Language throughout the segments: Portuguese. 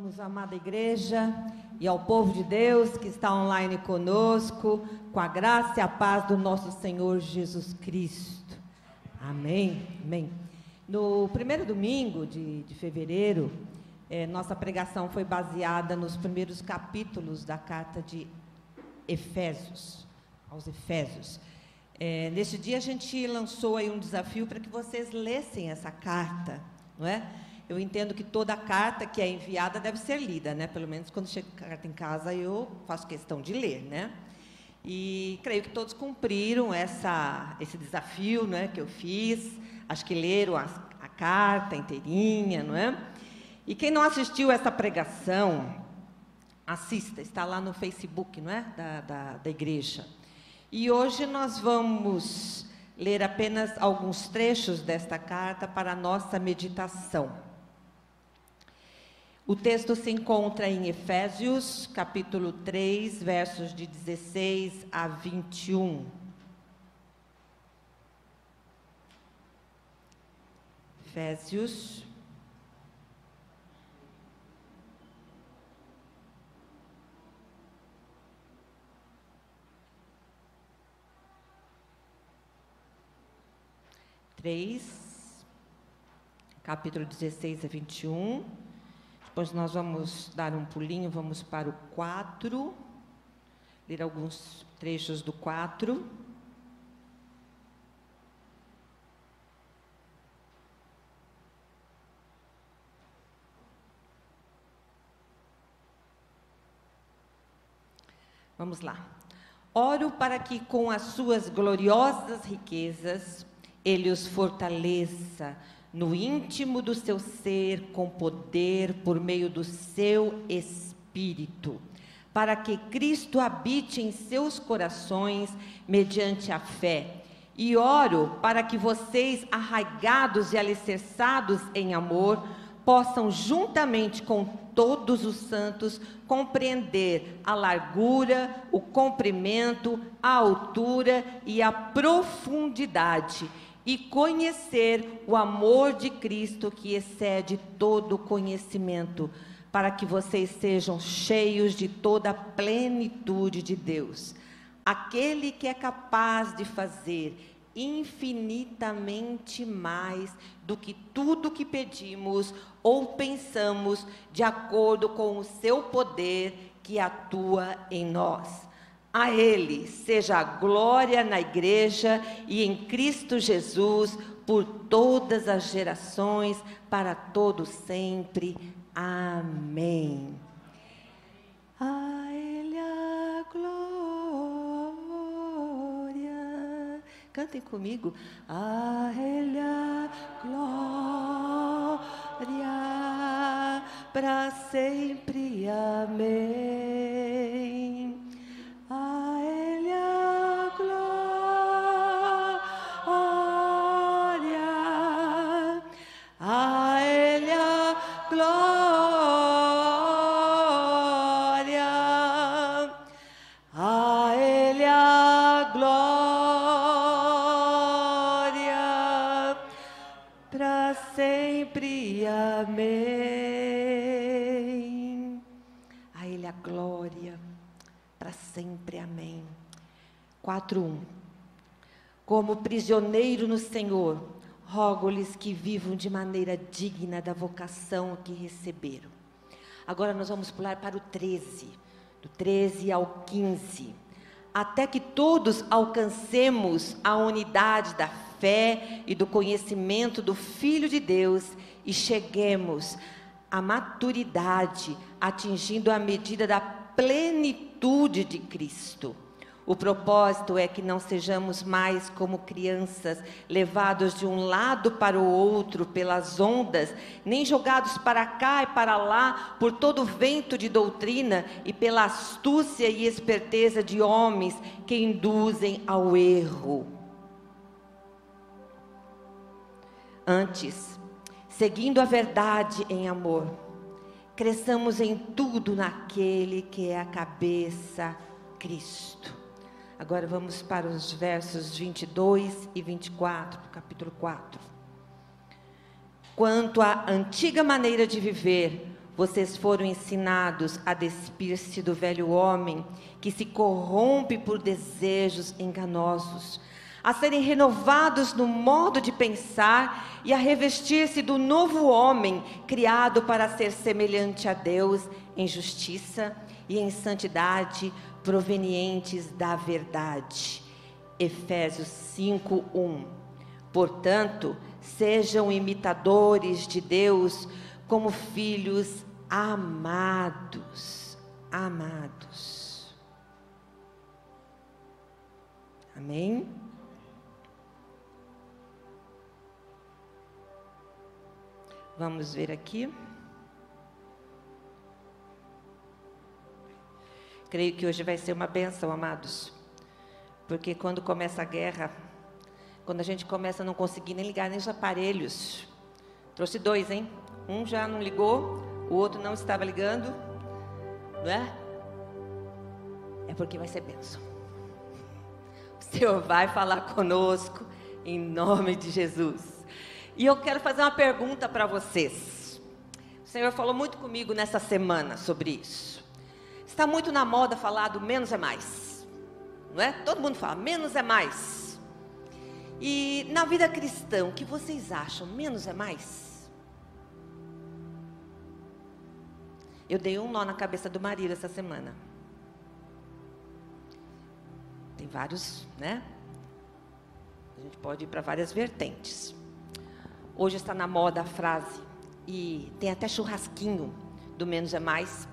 Saudamos a amada igreja e ao povo de Deus que está online conosco, com a graça e a paz do nosso Senhor Jesus Cristo. Amém. Amém. No primeiro domingo de, de fevereiro, eh, nossa pregação foi baseada nos primeiros capítulos da carta de Efésios, aos Efésios. Eh, neste dia a gente lançou aí um desafio para que vocês lessem essa carta, não é? Eu entendo que toda carta que é enviada deve ser lida, né? Pelo menos quando chega a carta em casa eu faço questão de ler, né? E creio que todos cumpriram essa, esse desafio, né? Que eu fiz. Acho que leram a, a carta inteirinha, não é? E quem não assistiu essa pregação, assista. Está lá no Facebook, não é? Da, da, da igreja. E hoje nós vamos ler apenas alguns trechos desta carta para a nossa meditação. O texto se encontra em Efésios, capítulo 3, versos de 16 a 21. Efésios. Três, capítulo 16 a 21. Depois nós vamos dar um pulinho, vamos para o 4, ler alguns trechos do 4. Vamos lá. Oro para que com as suas gloriosas riquezas ele os fortaleça no íntimo do seu ser, com poder, por meio do seu espírito, para que Cristo habite em seus corações mediante a fé. E oro para que vocês, arraigados e alicerçados em amor, possam, juntamente com todos os santos, compreender a largura, o comprimento, a altura e a profundidade e conhecer o amor de Cristo que excede todo conhecimento, para que vocês sejam cheios de toda a plenitude de Deus. Aquele que é capaz de fazer infinitamente mais do que tudo que pedimos ou pensamos, de acordo com o seu poder que atua em nós. A Ele seja a glória na igreja e em Cristo Jesus por todas as gerações, para todo sempre. Amém. A Ele a glória. Cantem comigo. A Ele a glória para sempre. Amém. 4:1 Como prisioneiro no Senhor, rogo-lhes que vivam de maneira digna da vocação que receberam. Agora nós vamos pular para o 13, do 13 ao 15. Até que todos alcancemos a unidade da fé e do conhecimento do Filho de Deus e cheguemos à maturidade, atingindo a medida da plenitude de Cristo. O propósito é que não sejamos mais como crianças, levados de um lado para o outro pelas ondas, nem jogados para cá e para lá por todo vento de doutrina e pela astúcia e esperteza de homens que induzem ao erro. Antes, seguindo a verdade em amor, cresçamos em tudo naquele que é a cabeça, Cristo. Agora vamos para os versos 22 e 24, capítulo 4. Quanto à antiga maneira de viver, vocês foram ensinados a despir-se do velho homem que se corrompe por desejos enganosos, a serem renovados no modo de pensar e a revestir-se do novo homem, criado para ser semelhante a Deus em justiça e em santidade, provenientes da verdade. Efésios 5:1. Portanto, sejam imitadores de Deus como filhos amados, amados. Amém? Vamos ver aqui. Creio que hoje vai ser uma benção, amados. Porque quando começa a guerra, quando a gente começa a não conseguir nem ligar nem os aparelhos. Trouxe dois, hein? Um já não ligou, o outro não estava ligando, não é? É porque vai ser bênção. O Senhor vai falar conosco em nome de Jesus. E eu quero fazer uma pergunta para vocês. O Senhor falou muito comigo nessa semana sobre isso. Está muito na moda falar do menos é mais. Não é? Todo mundo fala, menos é mais. E na vida cristã, o que vocês acham? Menos é mais? Eu dei um nó na cabeça do marido essa semana. Tem vários, né? A gente pode ir para várias vertentes. Hoje está na moda a frase, e tem até churrasquinho do menos é mais.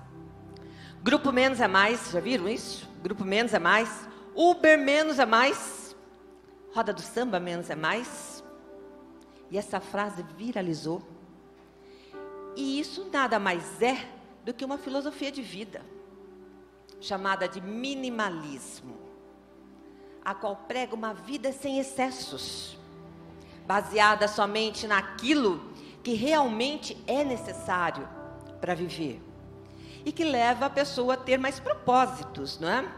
Grupo menos é mais, já viram isso? Grupo menos é mais. Uber menos é mais. Roda do samba menos é mais. E essa frase viralizou. E isso nada mais é do que uma filosofia de vida, chamada de minimalismo, a qual prega uma vida sem excessos, baseada somente naquilo que realmente é necessário para viver e que leva a pessoa a ter mais propósitos, não é?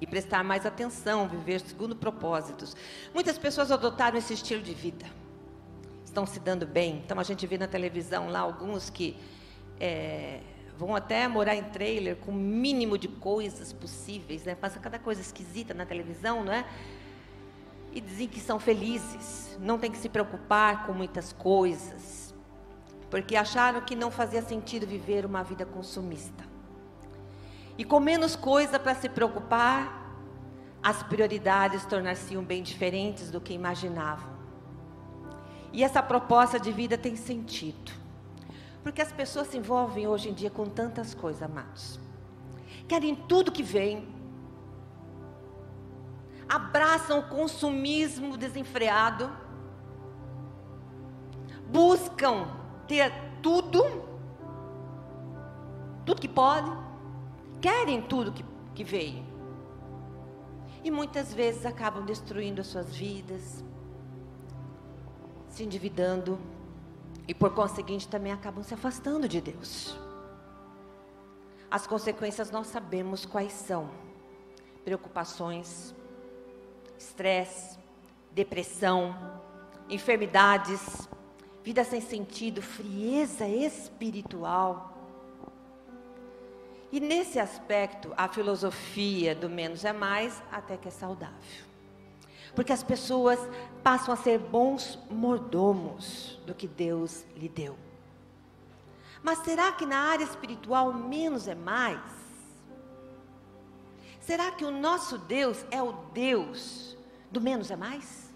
E prestar mais atenção, viver segundo propósitos. Muitas pessoas adotaram esse estilo de vida, estão se dando bem. Então a gente vê na televisão lá alguns que é, vão até morar em trailer com o mínimo de coisas possíveis, né? Passa cada coisa esquisita na televisão, não é? E dizem que são felizes, não tem que se preocupar com muitas coisas, porque acharam que não fazia sentido viver uma vida consumista. E com menos coisa para se preocupar, as prioridades tornar-se-iam bem diferentes do que imaginavam. E essa proposta de vida tem sentido. Porque as pessoas se envolvem hoje em dia com tantas coisas, amados. Querem tudo que vem. Abraçam o consumismo desenfreado. Buscam ter tudo. Tudo que pode. Querem tudo que, que veio. E muitas vezes acabam destruindo as suas vidas, se endividando e por conseguinte também acabam se afastando de Deus. As consequências nós sabemos quais são: preocupações, estresse, depressão, enfermidades, vida sem sentido, frieza espiritual. E nesse aspecto, a filosofia do menos é mais até que é saudável. Porque as pessoas passam a ser bons mordomos do que Deus lhe deu. Mas será que na área espiritual menos é mais? Será que o nosso Deus é o Deus do menos é mais?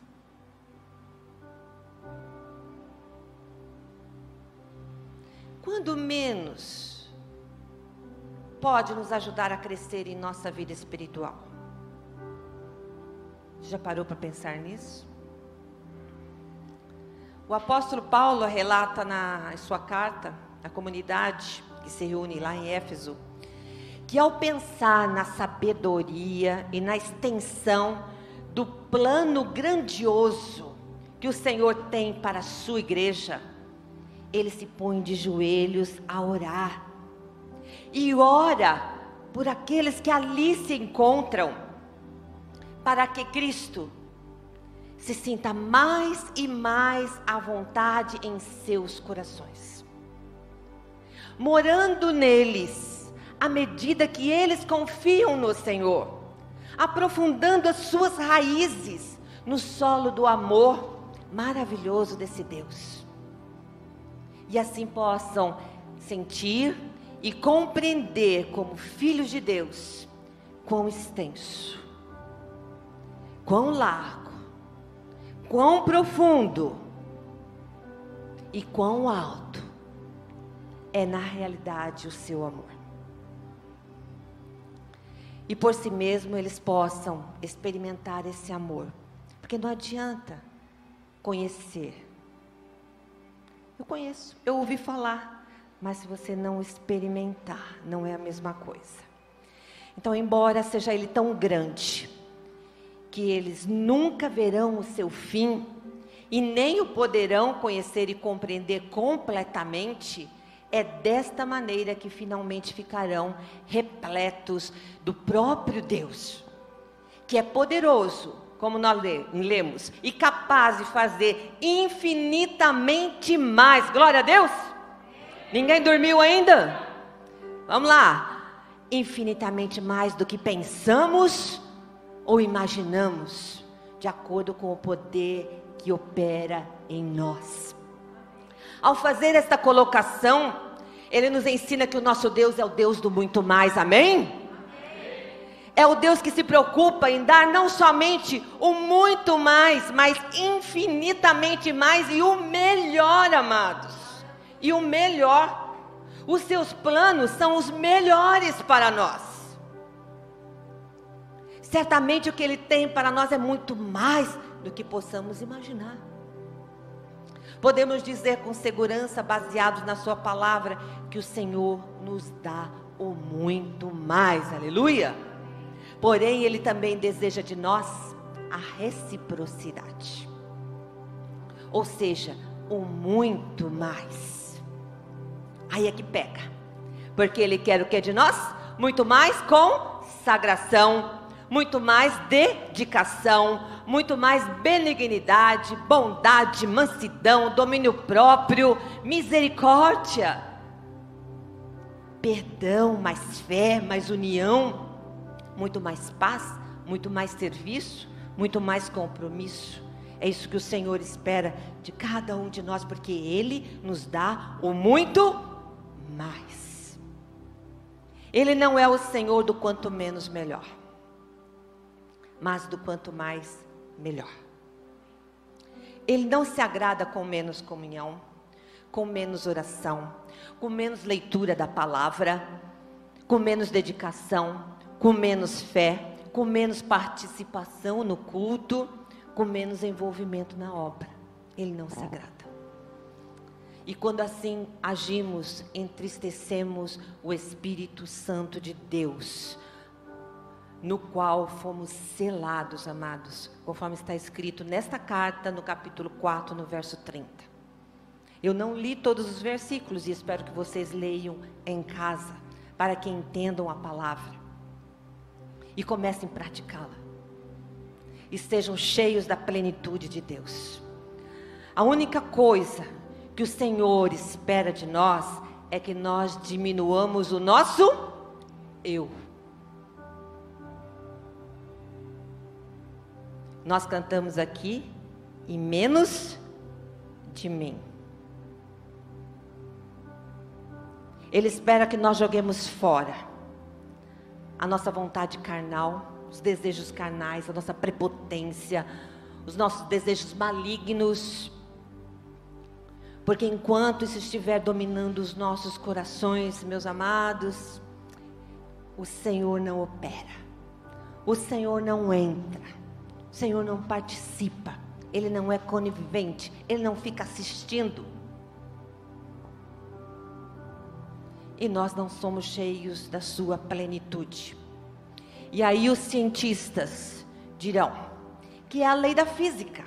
Quando menos pode nos ajudar a crescer em nossa vida espiritual? Já parou para pensar nisso? O apóstolo Paulo relata na sua carta à comunidade que se reúne lá em Éfeso, que ao pensar na sabedoria e na extensão do plano grandioso que o Senhor tem para a sua igreja, ele se põe de joelhos a orar. E ora por aqueles que ali se encontram para que Cristo se sinta mais e mais à vontade em seus corações. morando neles, à medida que eles confiam no Senhor, aprofundando as suas raízes no solo do amor maravilhoso desse Deus. E assim possam sentir e compreender como filhos de Deus quão extenso, quão largo, quão profundo e quão alto é na realidade o seu amor. E por si mesmo eles possam experimentar esse amor, porque não adianta conhecer. Eu conheço, eu ouvi falar, mas se você não experimentar, não é a mesma coisa. Então, embora seja ele tão grande, que eles nunca verão o seu fim e nem o poderão conhecer e compreender completamente, é desta maneira que finalmente ficarão repletos do próprio Deus, que é poderoso, como nós lemos, e capaz de fazer infinitamente mais. Glória a Deus! Ninguém dormiu ainda? Vamos lá. Infinitamente mais do que pensamos ou imaginamos, de acordo com o poder que opera em nós. Ao fazer esta colocação, ele nos ensina que o nosso Deus é o Deus do muito mais, amém? É o Deus que se preocupa em dar não somente o muito mais, mas infinitamente mais e o melhor, amados. E o melhor. Os seus planos são os melhores para nós. Certamente o que Ele tem para nós é muito mais do que possamos imaginar. Podemos dizer com segurança, baseados na Sua palavra, que o Senhor nos dá o muito mais, aleluia. Porém, Ele também deseja de nós a reciprocidade, ou seja, o muito mais. Aí é que pega, porque Ele quer o que de nós? Muito mais consagração, muito mais dedicação, muito mais benignidade, bondade, mansidão, domínio próprio, misericórdia, perdão, mais fé, mais união, muito mais paz, muito mais serviço, muito mais compromisso. É isso que o Senhor espera de cada um de nós, porque Ele nos dá o muito mais. Ele não é o Senhor do quanto menos melhor mas do quanto mais, melhor. Ele não se agrada com menos comunhão, com menos oração, com menos leitura da palavra, com menos dedicação, com menos fé, com menos participação no culto, com menos envolvimento na obra. Ele não se agrada. E quando assim agimos, entristecemos o Espírito Santo de Deus, no qual fomos selados, amados, conforme está escrito nesta carta, no capítulo 4, no verso 30. Eu não li todos os versículos e espero que vocês leiam em casa, para que entendam a palavra e comecem a praticá-la. E sejam cheios da plenitude de Deus. A única coisa que o Senhor espera de nós é que nós diminuamos o nosso eu Nós cantamos aqui, e menos de mim. Ele espera que nós joguemos fora a nossa vontade carnal, os desejos carnais, a nossa prepotência, os nossos desejos malignos. Porque enquanto isso estiver dominando os nossos corações, meus amados, o Senhor não opera, o Senhor não entra. O Senhor não participa, Ele não é conivente, Ele não fica assistindo. E nós não somos cheios da Sua plenitude. E aí os cientistas dirão que é a lei da física.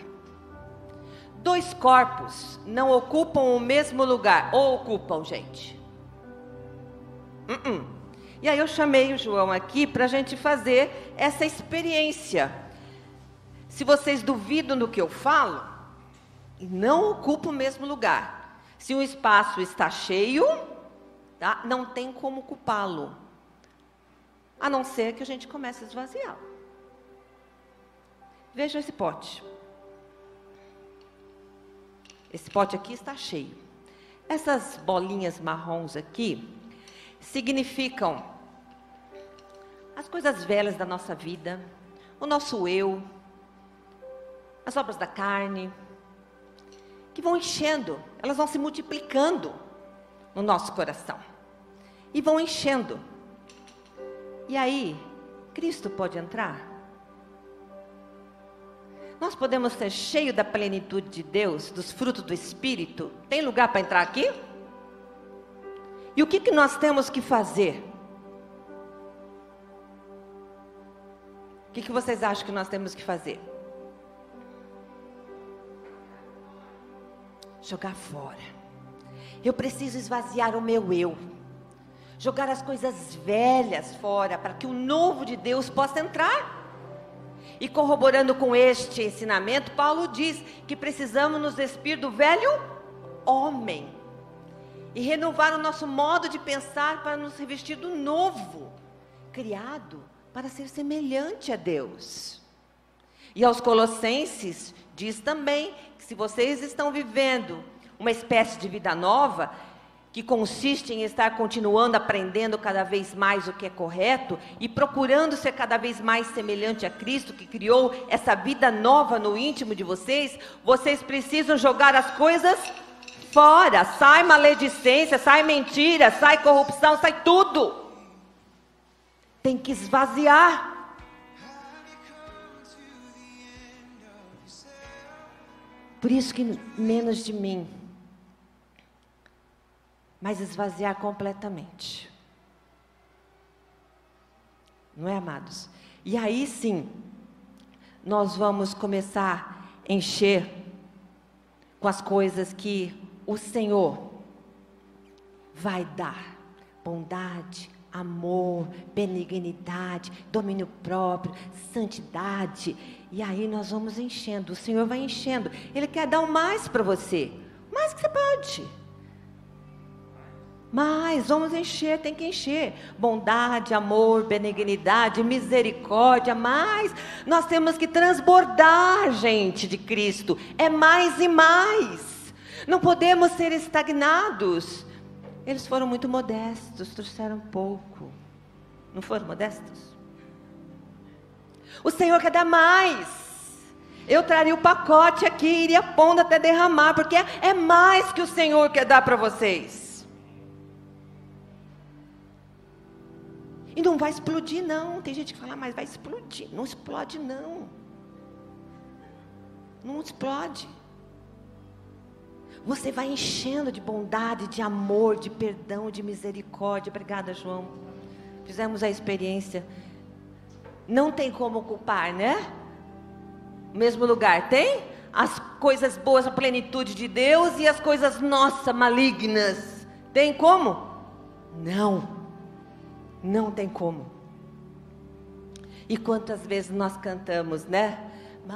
Dois corpos não ocupam o mesmo lugar, ou ocupam, gente? Uh -uh. E aí eu chamei o João aqui para a gente fazer essa experiência. Se vocês duvidam do que eu falo, não ocupa o mesmo lugar. Se um espaço está cheio, Tá? Não tem como culpá-lo. A não ser que a gente comece a esvaziar. Veja esse pote. Esse pote aqui está cheio. Essas bolinhas marrons aqui significam as coisas velhas da nossa vida, o nosso eu, as obras da carne, que vão enchendo, elas vão se multiplicando no nosso coração e vão enchendo. E aí, Cristo pode entrar? Nós podemos ser cheios da plenitude de Deus, dos frutos do Espírito. Tem lugar para entrar aqui? E o que, que nós temos que fazer? O que, que vocês acham que nós temos que fazer? Jogar fora. Eu preciso esvaziar o meu eu. Jogar as coisas velhas fora para que o novo de Deus possa entrar. E corroborando com este ensinamento, Paulo diz que precisamos nos despir do velho homem e renovar o nosso modo de pensar para nos revestir do novo, criado para ser semelhante a Deus. E aos Colossenses diz também que se vocês estão vivendo uma espécie de vida nova, que consiste em estar continuando aprendendo cada vez mais o que é correto e procurando ser cada vez mais semelhante a Cristo, que criou essa vida nova no íntimo de vocês, vocês precisam jogar as coisas fora. Sai maledicência, sai mentira, sai corrupção, sai tudo. Tem que esvaziar. Por isso que menos de mim mas esvaziar completamente. Não é, amados? E aí sim, nós vamos começar a encher com as coisas que o Senhor vai dar: bondade, amor, benignidade, domínio próprio, santidade. E aí nós vamos enchendo, o Senhor vai enchendo. Ele quer dar o mais para você, mais que você pode. Mas vamos encher, tem que encher. Bondade, amor, benignidade, misericórdia, mas nós temos que transbordar, gente, de Cristo. É mais e mais. Não podemos ser estagnados. Eles foram muito modestos, trouxeram pouco. Não foram modestos? O Senhor quer dar mais. Eu traria o pacote aqui, iria pondo até derramar, porque é mais que o Senhor quer dar para vocês. E não vai explodir, não. Tem gente que fala, mas vai explodir. Não explode, não. Não explode. Você vai enchendo de bondade, de amor, de perdão, de misericórdia. Obrigada, João. Fizemos a experiência. Não tem como culpar, né? Mesmo lugar, tem? As coisas boas, a plenitude de Deus e as coisas nossas, malignas. Tem como? Não. Não tem como. E quantas vezes nós cantamos, né? Mais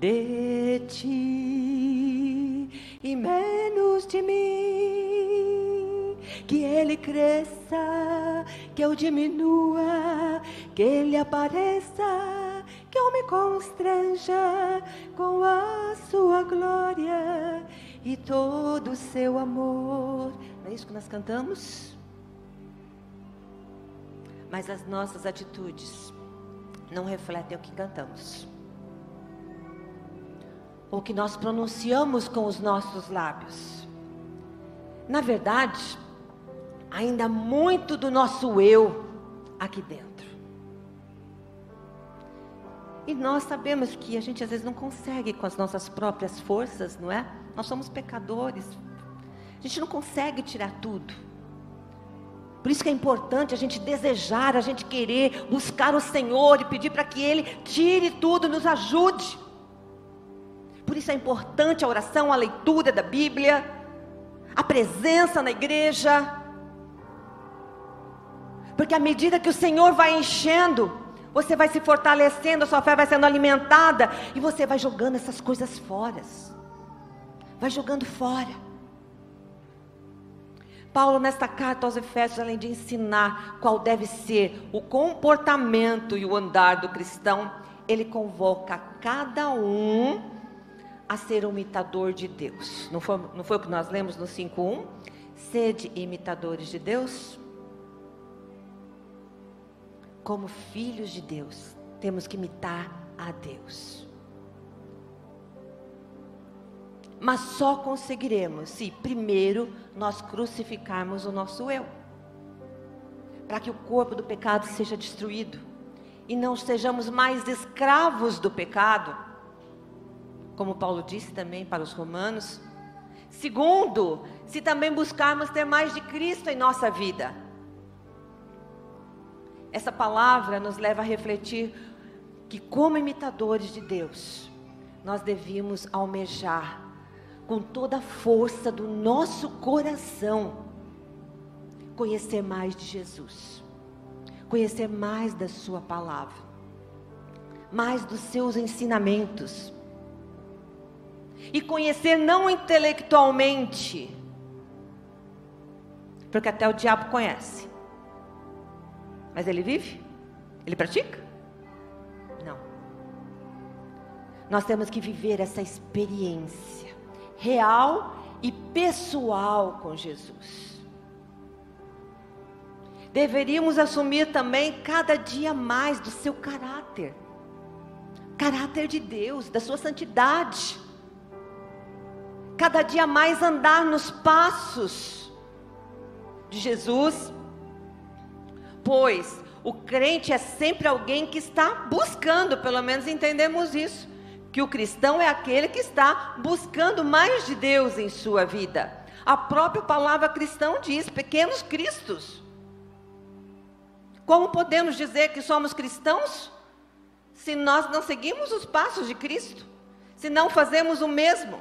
de ti e menos de mim. Que ele cresça, que eu diminua, que ele apareça, que eu me constranja com a sua glória e todo o seu amor. Não é isso que nós cantamos? Mas as nossas atitudes não refletem o que cantamos. O que nós pronunciamos com os nossos lábios. Na verdade, ainda muito do nosso eu aqui dentro. E nós sabemos que a gente às vezes não consegue com as nossas próprias forças, não é? Nós somos pecadores. A gente não consegue tirar tudo. Por isso que é importante a gente desejar, a gente querer buscar o Senhor e pedir para que Ele tire tudo, nos ajude. Por isso é importante a oração, a leitura da Bíblia, a presença na igreja. Porque à medida que o Senhor vai enchendo, você vai se fortalecendo, a sua fé vai sendo alimentada e você vai jogando essas coisas fora. Vai jogando fora. Paulo, nesta carta aos Efésios, além de ensinar qual deve ser o comportamento e o andar do cristão, ele convoca cada um a ser um imitador de Deus. Não foi, não foi o que nós lemos no 5.1? Sede imitadores de Deus. Como filhos de Deus, temos que imitar a Deus. Mas só conseguiremos se primeiro nós crucificarmos o nosso eu. Para que o corpo do pecado seja destruído e não sejamos mais escravos do pecado, como Paulo disse também para os romanos. Segundo, se também buscarmos ter mais de Cristo em nossa vida. Essa palavra nos leva a refletir que, como imitadores de Deus, nós devíamos almejar com toda a força do nosso coração, conhecer mais de Jesus, conhecer mais da Sua palavra, mais dos seus ensinamentos, e conhecer não intelectualmente, porque até o diabo conhece, mas ele vive? Ele pratica? Não. Nós temos que viver essa experiência real e pessoal com Jesus. Deveríamos assumir também cada dia mais do seu caráter, caráter de Deus, da sua santidade. Cada dia mais andar nos passos de Jesus, pois o crente é sempre alguém que está buscando, pelo menos entendemos isso que o cristão é aquele que está buscando mais de Deus em sua vida. A própria palavra cristão diz: pequenos cristos. Como podemos dizer que somos cristãos se nós não seguimos os passos de Cristo? Se não fazemos o mesmo?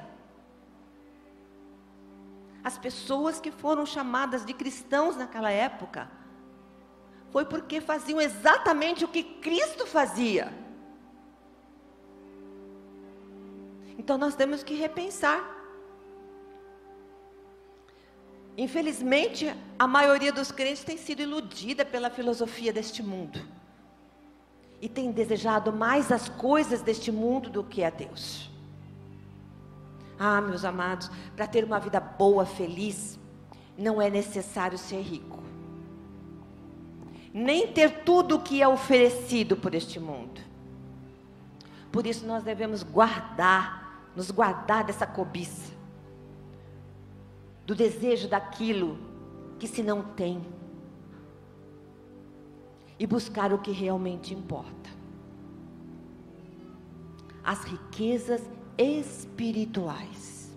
As pessoas que foram chamadas de cristãos naquela época foi porque faziam exatamente o que Cristo fazia. Então nós temos que repensar. Infelizmente, a maioria dos crentes tem sido iludida pela filosofia deste mundo. E tem desejado mais as coisas deste mundo do que a Deus. Ah, meus amados, para ter uma vida boa, feliz, não é necessário ser rico. Nem ter tudo o que é oferecido por este mundo. Por isso nós devemos guardar nos guardar dessa cobiça, do desejo daquilo que se não tem, e buscar o que realmente importa. As riquezas espirituais,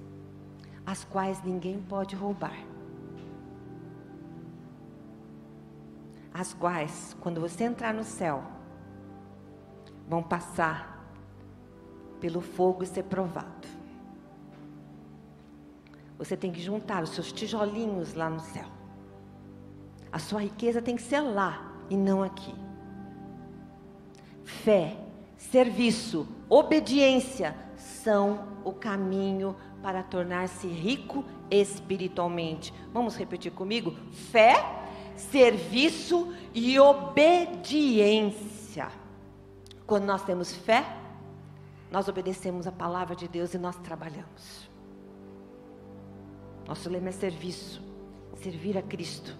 as quais ninguém pode roubar. As quais, quando você entrar no céu, vão passar pelo fogo e ser provado. Você tem que juntar os seus tijolinhos lá no céu. A sua riqueza tem que ser lá e não aqui. Fé, serviço, obediência são o caminho para tornar-se rico espiritualmente. Vamos repetir comigo? Fé, serviço e obediência. Quando nós temos fé, nós obedecemos a palavra de Deus e nós trabalhamos. Nosso lema é serviço, servir a Cristo.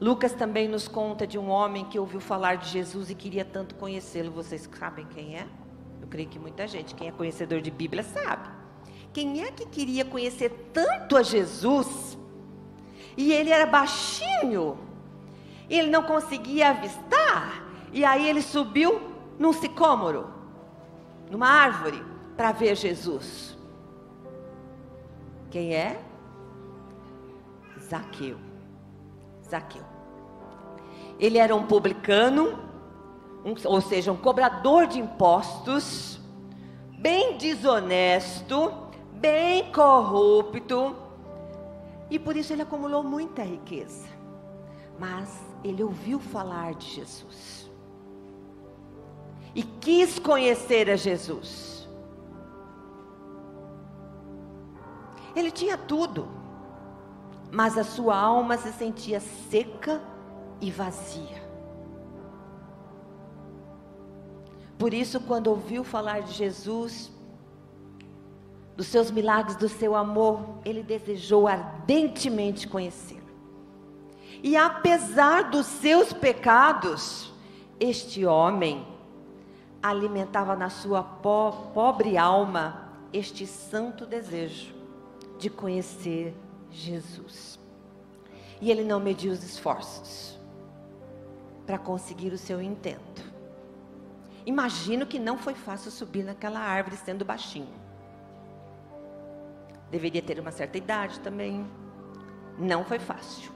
Lucas também nos conta de um homem que ouviu falar de Jesus e queria tanto conhecê-lo. Vocês sabem quem é? Eu creio que muita gente, quem é conhecedor de Bíblia, sabe. Quem é que queria conhecer tanto a Jesus? E ele era baixinho, ele não conseguia avistar, e aí ele subiu num sicômoro, numa árvore, para ver Jesus. Quem é? Zaqueu. Zaqueu. Ele era um publicano, um, ou seja, um cobrador de impostos, bem desonesto, bem corrupto, e por isso ele acumulou muita riqueza. Mas ele ouviu falar de Jesus e quis conhecer a Jesus. Ele tinha tudo, mas a sua alma se sentia seca e vazia. Por isso, quando ouviu falar de Jesus, dos seus milagres, do seu amor, ele desejou ardentemente conhecê-lo. E apesar dos seus pecados, este homem alimentava na sua po pobre alma este santo desejo de conhecer Jesus. E ele não mediu os esforços para conseguir o seu intento. Imagino que não foi fácil subir naquela árvore sendo baixinho. Deveria ter uma certa idade também. Não foi fácil.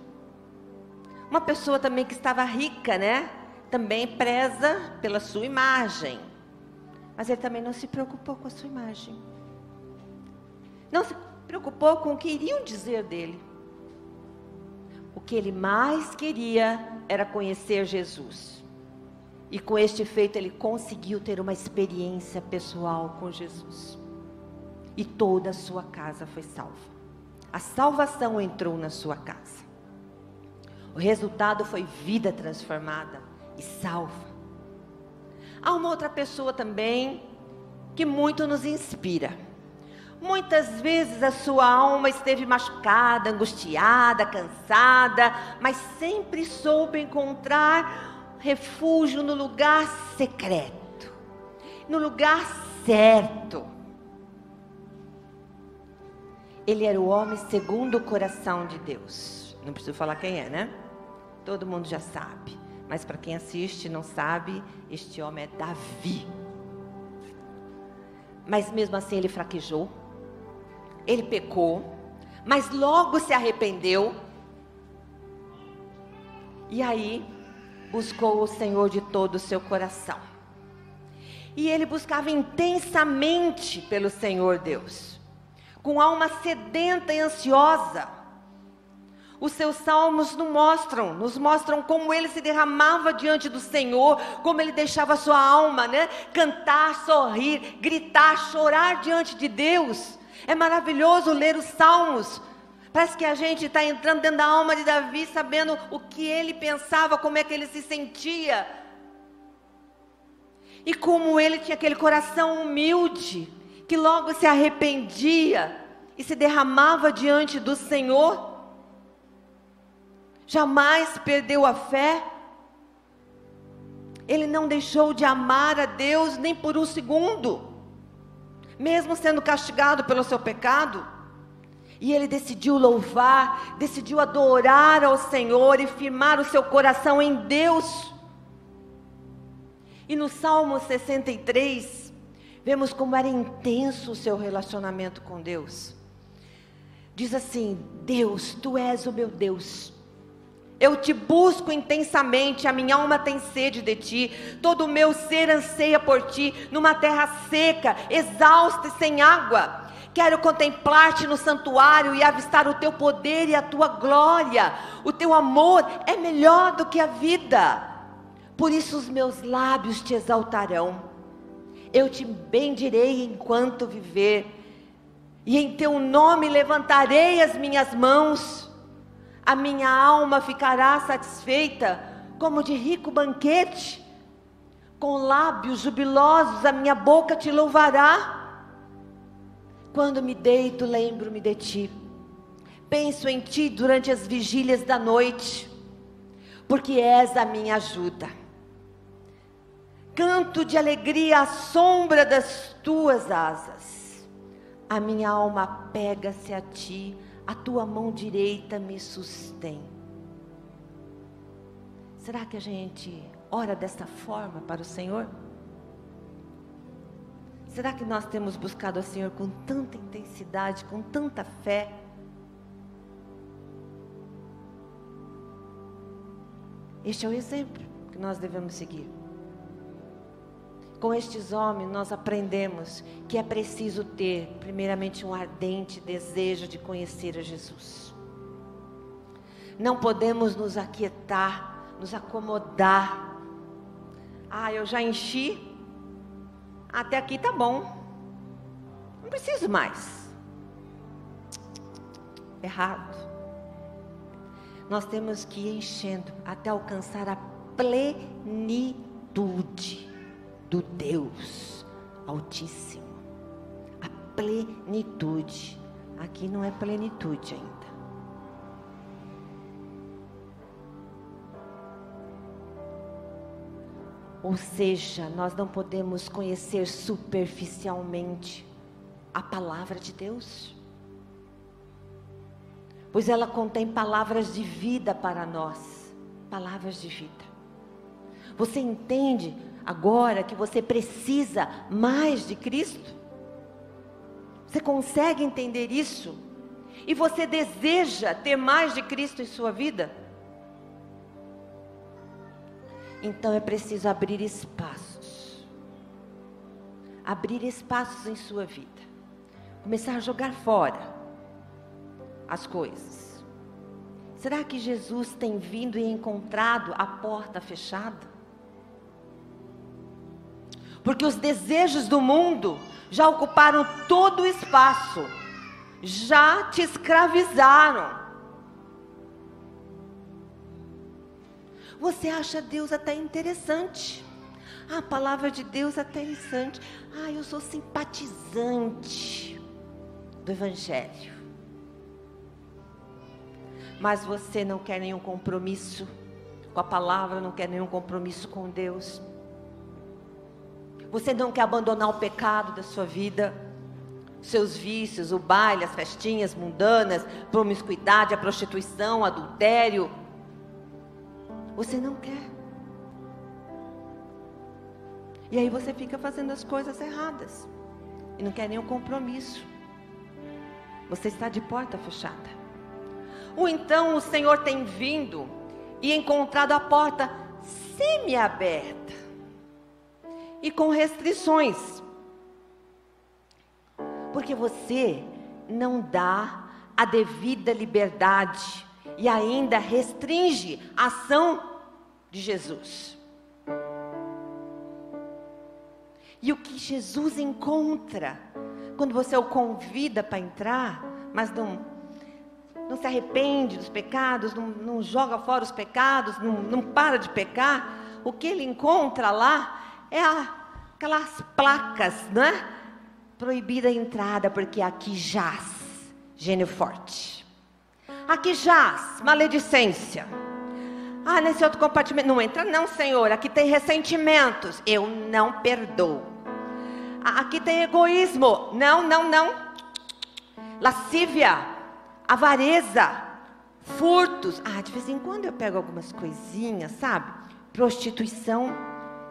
Uma pessoa também que estava rica, né? Também preza pela sua imagem. Mas ele também não se preocupou com a sua imagem. Não se preocupou com o que iriam dizer dele. O que ele mais queria era conhecer Jesus. E com este feito ele conseguiu ter uma experiência pessoal com Jesus e toda a sua casa foi salva. A salvação entrou na sua casa. O resultado foi vida transformada e salva. Há uma outra pessoa também que muito nos inspira. Muitas vezes a sua alma esteve machucada, angustiada, cansada, mas sempre soube encontrar refúgio no lugar secreto, no lugar certo ele era o homem segundo o coração de Deus. Não preciso falar quem é, né? Todo mundo já sabe. Mas para quem assiste não sabe, este homem é Davi. Mas mesmo assim ele fraquejou. Ele pecou, mas logo se arrependeu. E aí buscou o Senhor de todo o seu coração. E ele buscava intensamente pelo Senhor Deus com alma sedenta e ansiosa. Os seus salmos nos mostram, nos mostram como ele se derramava diante do Senhor, como ele deixava sua alma, né, cantar, sorrir, gritar, chorar diante de Deus. É maravilhoso ler os salmos. Parece que a gente está entrando dentro da alma de Davi, sabendo o que ele pensava, como é que ele se sentia. E como ele tinha aquele coração humilde, que logo se arrependia e se derramava diante do Senhor, jamais perdeu a fé, ele não deixou de amar a Deus nem por um segundo, mesmo sendo castigado pelo seu pecado. E ele decidiu louvar, decidiu adorar ao Senhor e firmar o seu coração em Deus. E no Salmo 63, Vemos como era intenso o seu relacionamento com Deus. Diz assim: Deus, tu és o meu Deus. Eu te busco intensamente, a minha alma tem sede de ti, todo o meu ser anseia por ti, numa terra seca, exausta e sem água. Quero contemplar-te no santuário e avistar o teu poder e a tua glória. O teu amor é melhor do que a vida. Por isso os meus lábios te exaltarão eu te bendirei enquanto viver, e em teu nome levantarei as minhas mãos, a minha alma ficará satisfeita, como de rico banquete, com lábios jubilosos a minha boca te louvará. Quando me deito, lembro-me de ti, penso em ti durante as vigílias da noite, porque és a minha ajuda canto de alegria à sombra das tuas asas. A minha alma pega-se a ti, a tua mão direita me sustém. Será que a gente ora desta forma para o Senhor? Será que nós temos buscado ao Senhor com tanta intensidade, com tanta fé? Este é o exemplo que nós devemos seguir. Com estes homens, nós aprendemos que é preciso ter, primeiramente, um ardente desejo de conhecer a Jesus. Não podemos nos aquietar, nos acomodar. Ah, eu já enchi, até aqui tá bom, não preciso mais. errado. Nós temos que ir enchendo até alcançar a plenitude do Deus Altíssimo. A plenitude. Aqui não é plenitude ainda. Ou seja, nós não podemos conhecer superficialmente a palavra de Deus, pois ela contém palavras de vida para nós palavras de vida. Você entende agora que você precisa mais de Cristo? Você consegue entender isso? E você deseja ter mais de Cristo em sua vida? Então é preciso abrir espaços. Abrir espaços em sua vida. Começar a jogar fora as coisas. Será que Jesus tem vindo e encontrado a porta fechada? Porque os desejos do mundo já ocuparam todo o espaço, já te escravizaram. Você acha Deus até interessante. Ah, a palavra de Deus até interessante. Ah, eu sou simpatizante do Evangelho. Mas você não quer nenhum compromisso com a palavra, não quer nenhum compromisso com Deus. Você não quer abandonar o pecado da sua vida, seus vícios, o baile, as festinhas mundanas, promiscuidade, a prostituição, adultério, você não quer. E aí você fica fazendo as coisas erradas. E não quer nenhum compromisso. Você está de porta fechada. Ou então o Senhor tem vindo e encontrado a porta semi-aberta e com restrições. Porque você não dá a devida liberdade e ainda restringe a ação de Jesus. E o que Jesus encontra quando você o convida para entrar, mas não, não se arrepende dos pecados, não, não joga fora os pecados, não, não para de pecar, o que ele encontra lá é a, aquelas placas, né? Proibida a entrada, porque aqui jaz gênio forte. Aqui jaz maledicência. Ah, nesse outro compartimento. Não entra, não, Senhor. Aqui tem ressentimentos. Eu não perdoo. Aqui tem egoísmo. Não, não, não. Lascívia, avareza, furtos. Ah, de vez em quando eu pego algumas coisinhas, sabe? Prostituição,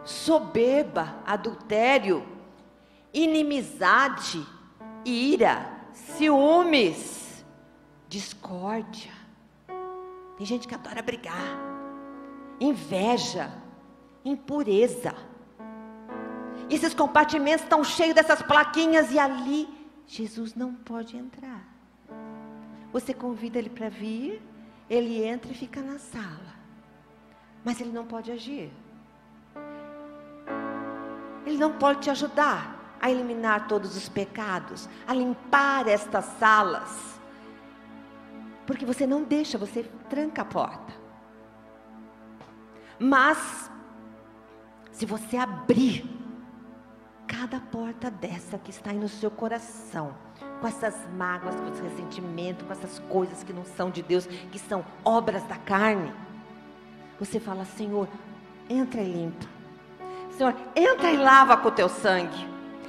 soberba, adultério, inimizade, ira, ciúmes, discórdia. Tem gente que adora brigar inveja, impureza. E esses compartimentos estão cheios dessas plaquinhas e ali Jesus não pode entrar. Você convida ele para vir, ele entra e fica na sala. Mas ele não pode agir. Ele não pode te ajudar a eliminar todos os pecados, a limpar estas salas. Porque você não deixa, você tranca a porta. Mas, se você abrir cada porta dessa que está aí no seu coração, com essas mágoas, com esse ressentimento, com essas coisas que não são de Deus, que são obras da carne, você fala: Senhor, entra e limpa. Senhor, entra e lava com o teu sangue.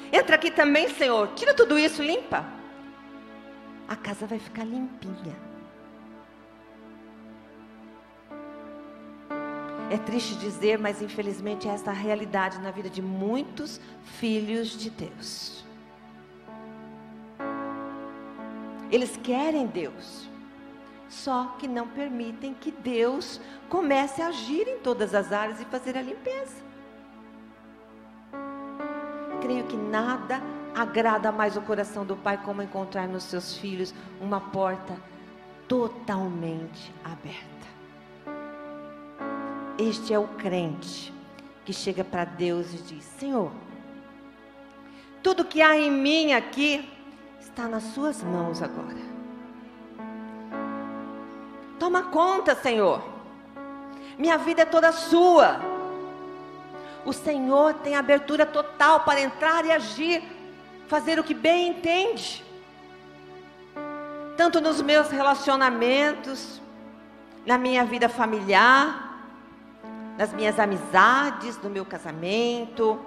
Entra aqui também, Senhor, tira tudo isso, limpa. A casa vai ficar limpinha. É triste dizer, mas infelizmente é esta a realidade na vida de muitos filhos de Deus. Eles querem Deus, só que não permitem que Deus comece a agir em todas as áreas e fazer a limpeza. Creio que nada agrada mais o coração do Pai como encontrar nos seus filhos uma porta totalmente aberta. Este é o crente que chega para Deus e diz: Senhor, tudo que há em mim aqui está nas Suas mãos agora. Toma conta, Senhor. Minha vida é toda sua. O Senhor tem abertura total para entrar e agir, fazer o que bem entende. Tanto nos meus relacionamentos, na minha vida familiar, nas minhas amizades, no meu casamento,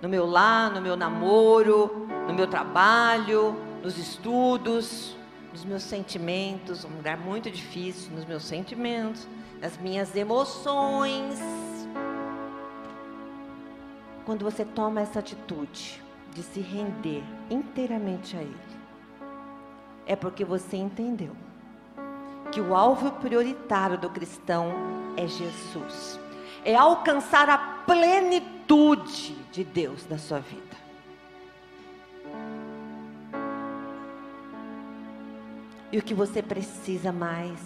no meu lar, no meu namoro, no meu trabalho, nos estudos, nos meus sentimentos, um lugar muito difícil, nos meus sentimentos, nas minhas emoções. Quando você toma essa atitude de se render inteiramente a Ele, é porque você entendeu que o alvo prioritário do cristão é Jesus, é alcançar a plenitude de Deus na sua vida. E o que você precisa mais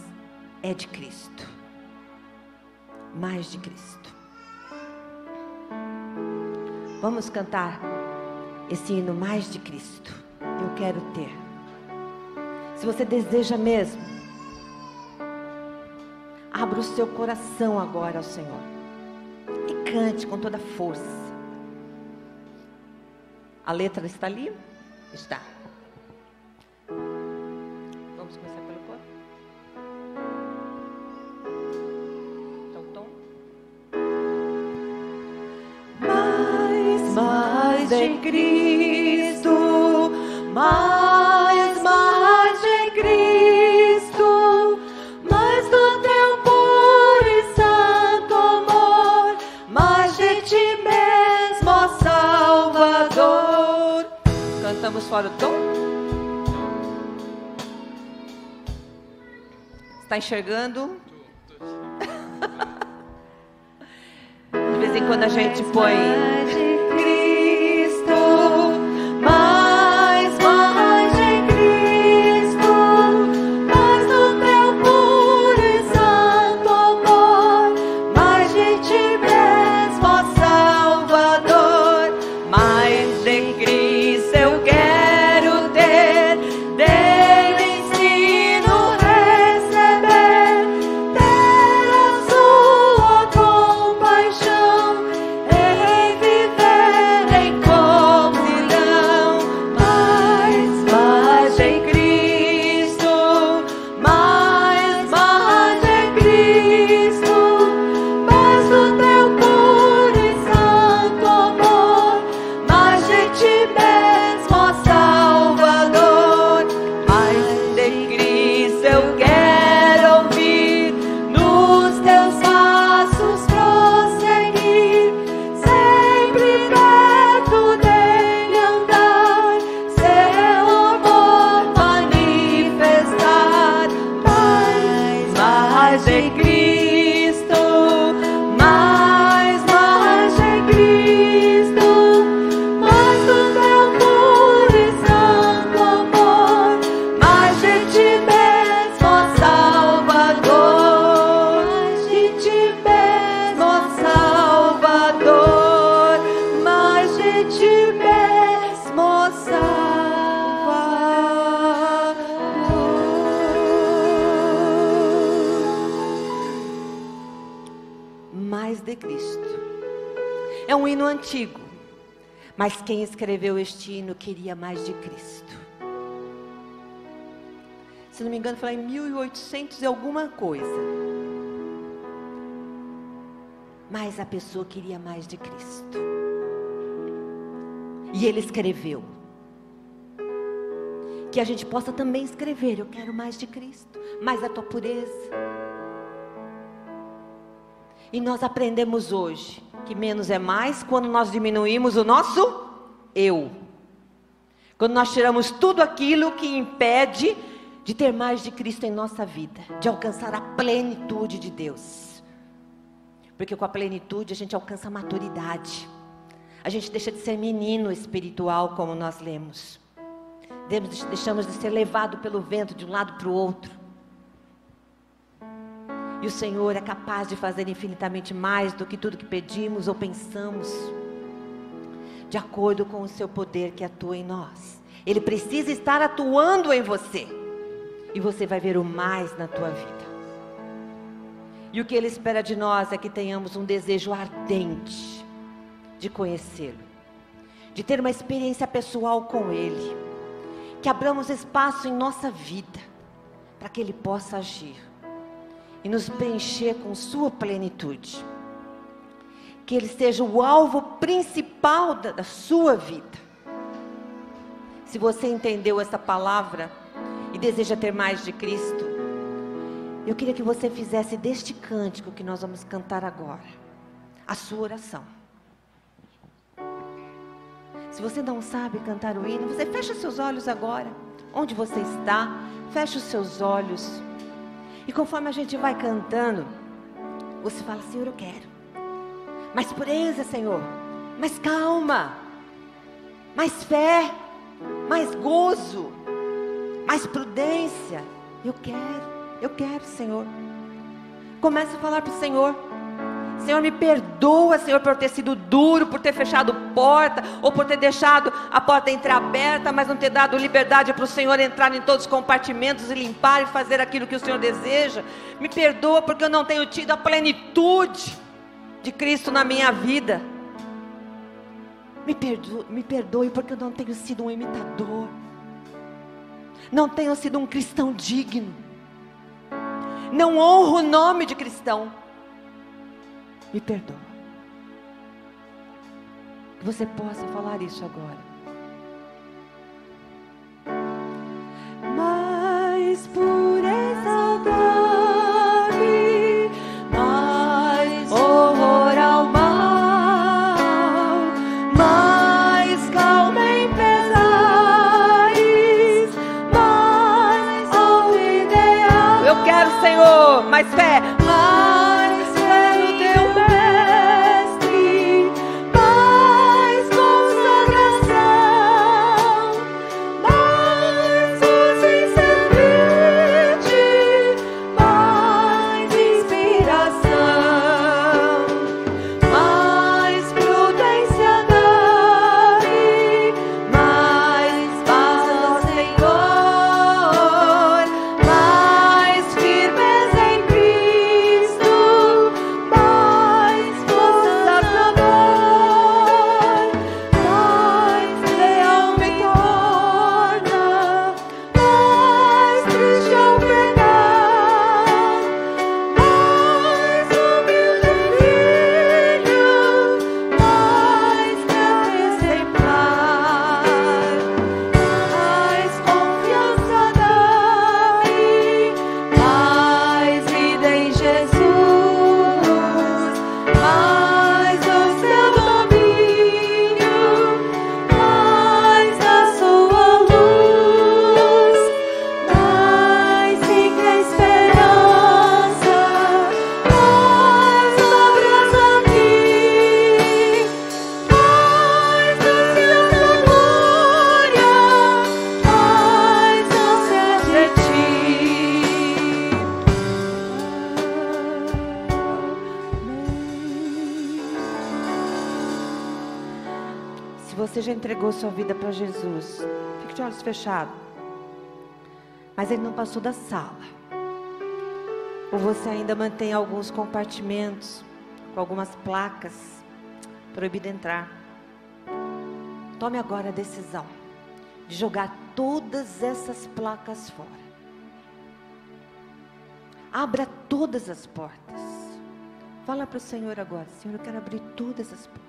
é de Cristo. Mais de Cristo. Vamos cantar esse hino mais de Cristo. Eu quero ter. Se você deseja mesmo, abra o seu coração agora ao Senhor e cante com toda força. A letra está ali? Está. De Cristo, mais, mais de Cristo, mais do teu puro e santo amor, mais de ti mesmo, ó Salvador. Cantamos fora o tom? Está enxergando? De vez em quando a gente põe Mas quem escreveu este hino queria mais de Cristo. Se não me engano, foi em 1800 e alguma coisa. Mas a pessoa queria mais de Cristo. E ele escreveu. Que a gente possa também escrever: Eu quero mais de Cristo, mais a tua pureza. E nós aprendemos hoje que menos é mais quando nós diminuímos o nosso eu. Quando nós tiramos tudo aquilo que impede de ter mais de Cristo em nossa vida, de alcançar a plenitude de Deus. Porque com a plenitude a gente alcança a maturidade. A gente deixa de ser menino espiritual, como nós lemos. Deixamos de ser levado pelo vento de um lado para o outro. E o Senhor é capaz de fazer infinitamente mais do que tudo que pedimos ou pensamos, de acordo com o seu poder que atua em nós. Ele precisa estar atuando em você, e você vai ver o mais na tua vida. E o que Ele espera de nós é que tenhamos um desejo ardente de conhecê-lo, de ter uma experiência pessoal com Ele, que abramos espaço em nossa vida para que Ele possa agir e nos preencher com Sua plenitude. Que Ele seja o alvo principal da, da sua vida. Se você entendeu essa palavra e deseja ter mais de Cristo, eu queria que você fizesse deste cântico que nós vamos cantar agora, a sua oração. Se você não sabe cantar o hino, você fecha seus olhos agora, onde você está, fecha os seus olhos. E conforme a gente vai cantando, você fala: Senhor, eu quero. Mais pureza, Senhor. Mais calma. Mais fé. Mais gozo. Mais prudência. Eu quero. Eu quero, Senhor. Comece a falar para o Senhor. Senhor, me perdoa, Senhor, por ter sido duro, por ter fechado porta, ou por ter deixado a porta entreaberta, mas não ter dado liberdade para o Senhor entrar em todos os compartimentos e limpar e fazer aquilo que o Senhor deseja. Me perdoa porque eu não tenho tido a plenitude de Cristo na minha vida. Me perdoe, me perdoe porque eu não tenho sido um imitador. Não tenho sido um cristão digno. Não honro o nome de cristão. Me perdoa. Que você possa falar isso agora. Mais pureza fechados. Mas ele não passou da sala. Ou você ainda mantém alguns compartimentos com algumas placas proibido entrar. Tome agora a decisão de jogar todas essas placas fora. Abra todas as portas. Fala para o Senhor agora, Senhor, eu quero abrir todas as portas.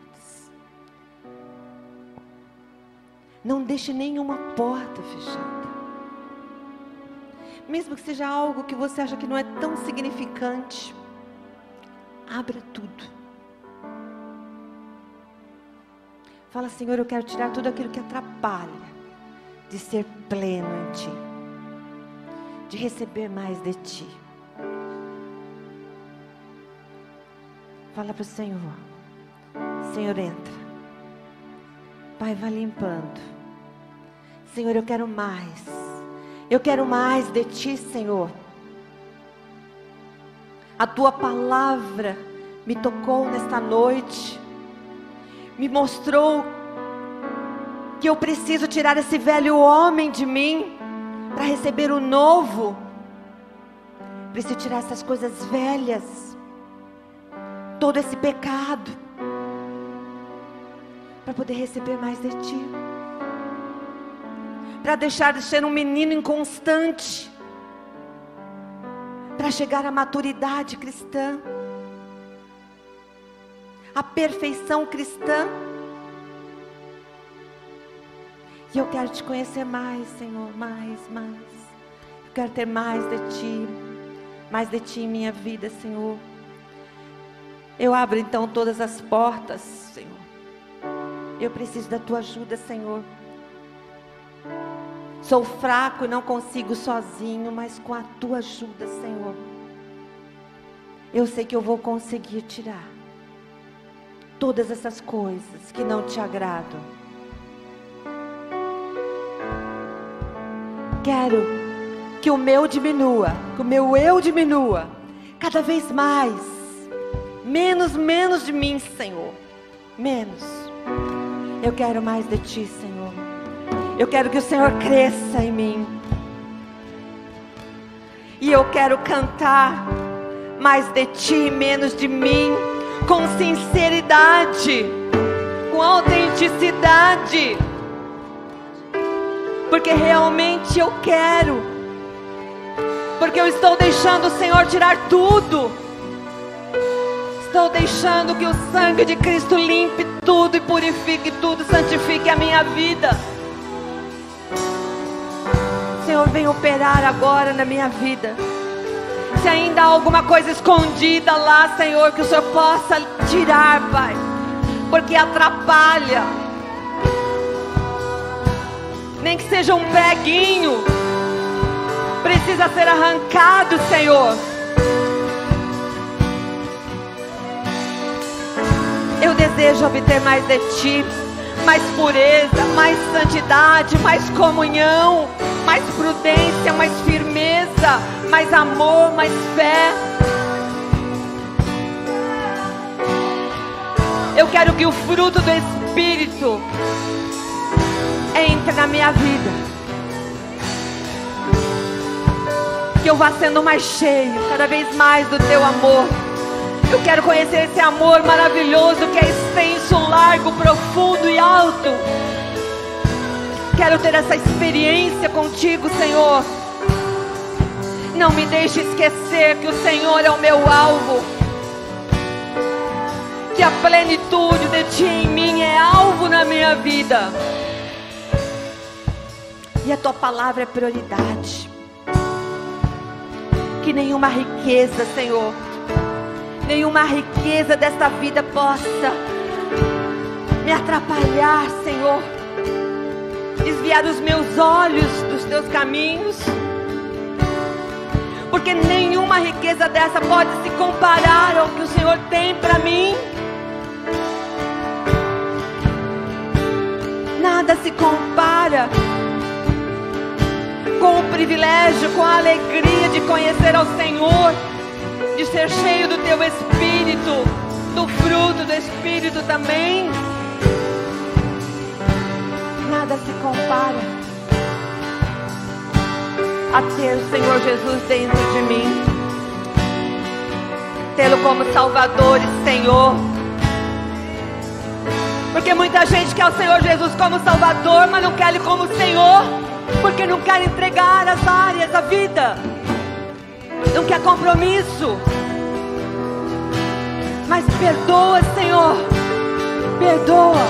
Não deixe nenhuma porta fechada. Mesmo que seja algo que você acha que não é tão significante, abra tudo. Fala, Senhor, eu quero tirar tudo aquilo que atrapalha de ser pleno em Ti, de receber mais de Ti. Fala para o Senhor, Senhor, entra. Pai, vai limpando. Senhor, eu quero mais. Eu quero mais de Ti, Senhor. A Tua palavra me tocou nesta noite, me mostrou que eu preciso tirar esse velho homem de mim para receber o novo. Preciso tirar essas coisas velhas todo esse pecado, para poder receber mais de Ti, para deixar de ser um menino inconstante, para chegar à maturidade cristã, à perfeição cristã. E eu quero te conhecer mais, Senhor, mais, mais. Eu quero ter mais de Ti, mais de Ti em minha vida, Senhor. Eu abro então todas as portas, Senhor. Eu preciso da Tua ajuda, Senhor. Sou fraco e não consigo sozinho, mas com a Tua ajuda, Senhor. Eu sei que eu vou conseguir tirar todas essas coisas que não te agradam. Quero que o meu diminua, que o meu eu diminua cada vez mais. Menos, menos de mim, Senhor. Menos. Eu quero mais de ti, Senhor. Eu quero que o Senhor cresça em mim. E eu quero cantar mais de ti, menos de mim, com sinceridade, com autenticidade porque realmente eu quero, porque eu estou deixando o Senhor tirar tudo, estou deixando que o sangue de Cristo limpe tudo e purifique tudo, santifique a minha vida. Senhor, vem operar agora na minha vida. Se ainda há alguma coisa escondida lá, Senhor, que o Senhor possa tirar, Pai, porque atrapalha nem que seja um preguinho, precisa ser arrancado, Senhor. Eu desejo obter mais de Ti, mais pureza, mais santidade, mais comunhão, mais prudência, mais firmeza, mais amor, mais fé. Eu quero que o fruto do Espírito entre na minha vida. Que eu vá sendo mais cheio, cada vez mais do teu amor. Eu quero conhecer esse amor maravilhoso que é extenso, largo, profundo e alto. Quero ter essa experiência contigo, Senhor. Não me deixe esquecer que o Senhor é o meu alvo. Que a plenitude de Ti em mim é alvo na minha vida. E a tua palavra é prioridade. Que nenhuma riqueza, Senhor, nenhuma riqueza desta vida possa me atrapalhar, Senhor. Desviar os meus olhos dos teus caminhos. Porque nenhuma riqueza dessa pode se comparar ao que o Senhor tem para mim. Nada se compara com o privilégio, com a alegria de conhecer ao Senhor, de ser cheio do teu Espírito, do fruto do Espírito também. Nada se compara a ter o Senhor Jesus dentro de mim, tê-lo como Salvador e Senhor. Porque muita gente quer o Senhor Jesus como Salvador, mas não quer Ele como Senhor porque não quer entregar as áreas da vida, não quer compromisso. Mas perdoa, Senhor, perdoa,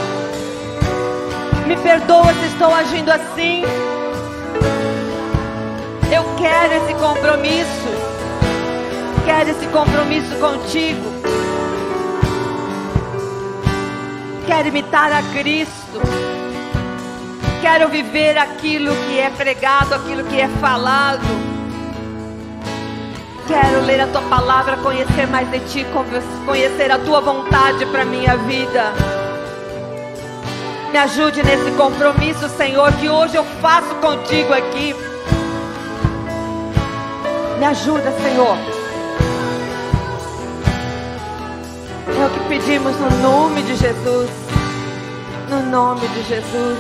me perdoa se estou agindo assim. Eu quero esse compromisso, quero esse compromisso contigo. Quero imitar a Cristo. Quero viver aquilo que é pregado, aquilo que é falado. Quero ler a tua palavra, conhecer mais de ti, conhecer a tua vontade para minha vida. Me ajude nesse compromisso, Senhor, que hoje eu faço contigo aqui. Me ajuda, Senhor. É o que pedimos no nome de Jesus. No nome de Jesus.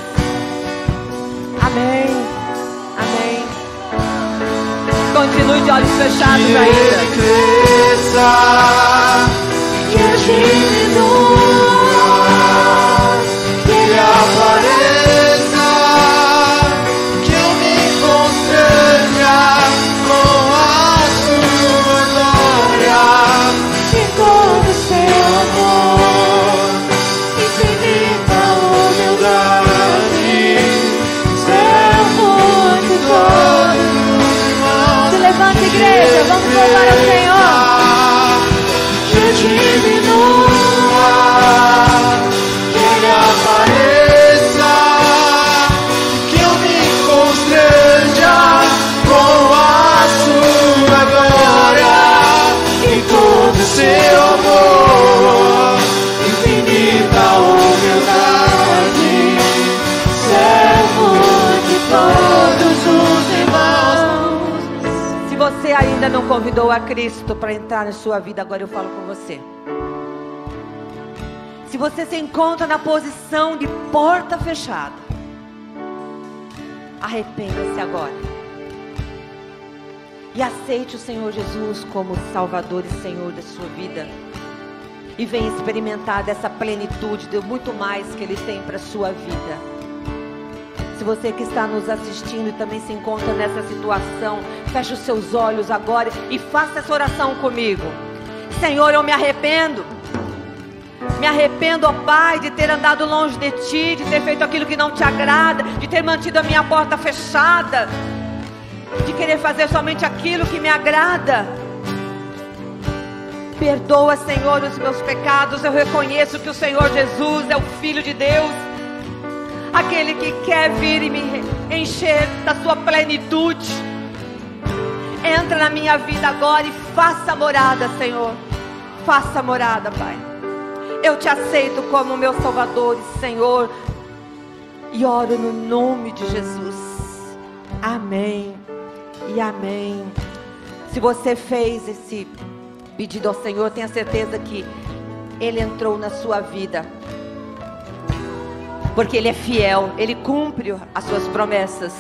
Amém. Amém. Continue de olhos fechados Que ainda. cresça, que diminua, convidou a Cristo para entrar na sua vida, agora eu falo com você. Se você se encontra na posição de porta fechada, arrependa-se agora. E aceite o Senhor Jesus como Salvador e Senhor da sua vida. E venha experimentar dessa plenitude de muito mais que Ele tem para a sua vida. Se você que está nos assistindo e também se encontra nessa situação, feche os seus olhos agora e faça essa oração comigo. Senhor, eu me arrependo. Me arrependo, ó Pai, de ter andado longe de Ti, de ter feito aquilo que não te agrada, de ter mantido a minha porta fechada, de querer fazer somente aquilo que me agrada. Perdoa, Senhor, os meus pecados. Eu reconheço que o Senhor Jesus é o Filho de Deus aquele que quer vir e me encher da sua plenitude. Entra na minha vida agora e faça morada, Senhor. Faça morada, Pai. Eu te aceito como meu Salvador e Senhor. E oro no nome de Jesus. Amém. E amém. Se você fez esse pedido ao Senhor, tenha certeza que Ele entrou na sua vida porque Ele é fiel, Ele cumpre as suas promessas,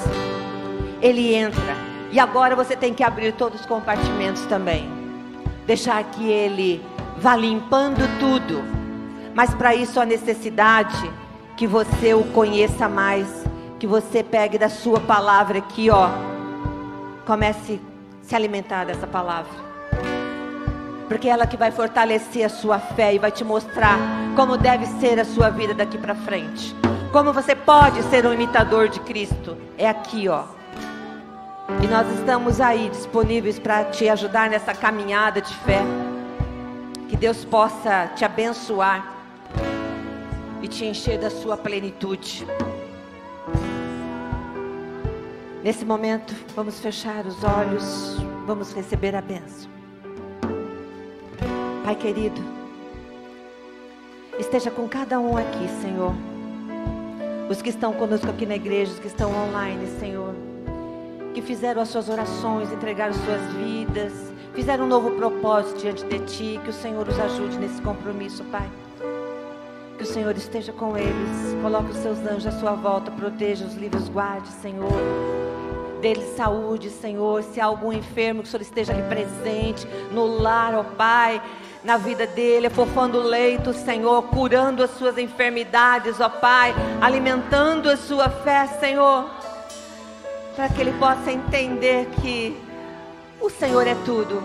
Ele entra. E agora você tem que abrir todos os compartimentos também, deixar que Ele vá limpando tudo. Mas para isso há necessidade que você o conheça mais, que você pegue da sua palavra aqui, ó, comece a se alimentar dessa palavra. Porque é ela que vai fortalecer a sua fé e vai te mostrar como deve ser a sua vida daqui para frente. Como você pode ser um imitador de Cristo. É aqui, ó. E nós estamos aí disponíveis para te ajudar nessa caminhada de fé. Que Deus possa te abençoar e te encher da sua plenitude. Nesse momento, vamos fechar os olhos, vamos receber a bênção. Pai querido, esteja com cada um aqui, Senhor. Os que estão conosco aqui na igreja, os que estão online, Senhor. Que fizeram as suas orações, entregaram suas vidas, fizeram um novo propósito diante de Ti. Que o Senhor os ajude nesse compromisso, Pai. Que o Senhor esteja com eles. Coloque os seus anjos à sua volta, proteja os livros, guarde, Senhor. Dê-lhe saúde, Senhor. Se há algum enfermo, que o Senhor esteja ali presente, no lar, ó Pai na vida dele, afofando o leito, Senhor, curando as suas enfermidades, ó Pai, alimentando a sua fé, Senhor, para que ele possa entender que o Senhor é tudo.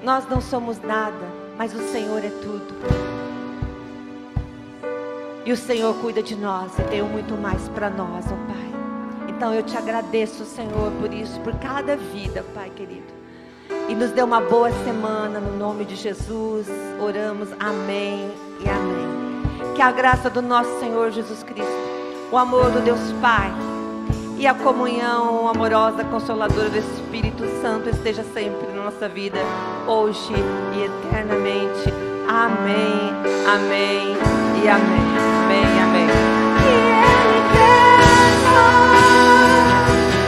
Nós não somos nada, mas o Senhor é tudo. E o Senhor cuida de nós e tem muito mais para nós, ó Pai. Então eu te agradeço, Senhor, por isso, por cada vida, Pai querido e nos dê uma boa semana no nome de Jesus. Oramos, amém e amém. Que a graça do nosso Senhor Jesus Cristo, o amor do Deus Pai e a comunhão amorosa, consoladora do Espírito Santo esteja sempre na nossa vida, hoje e eternamente. Amém, amém e amém. Amém, amém. Ele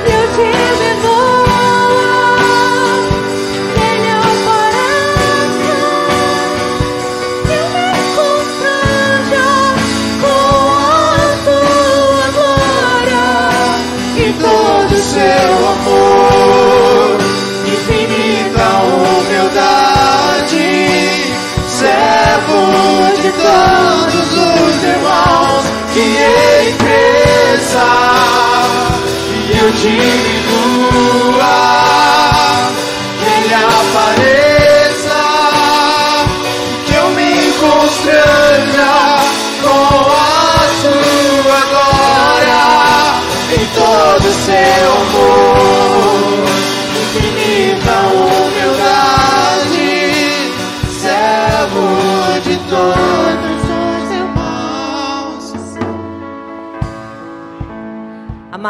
e eu diminua. todos os irmãos que empresa e eu tive lua, que ele apareça, que eu me constranja com a sua glória em todo o seu amor.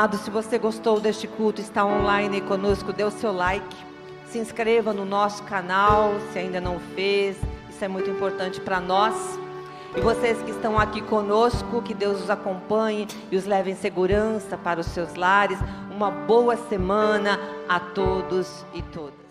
Amado, se você gostou deste culto, está online conosco, dê o seu like, se inscreva no nosso canal, se ainda não fez, isso é muito importante para nós. E vocês que estão aqui conosco, que Deus os acompanhe e os leve em segurança para os seus lares. Uma boa semana a todos e todas.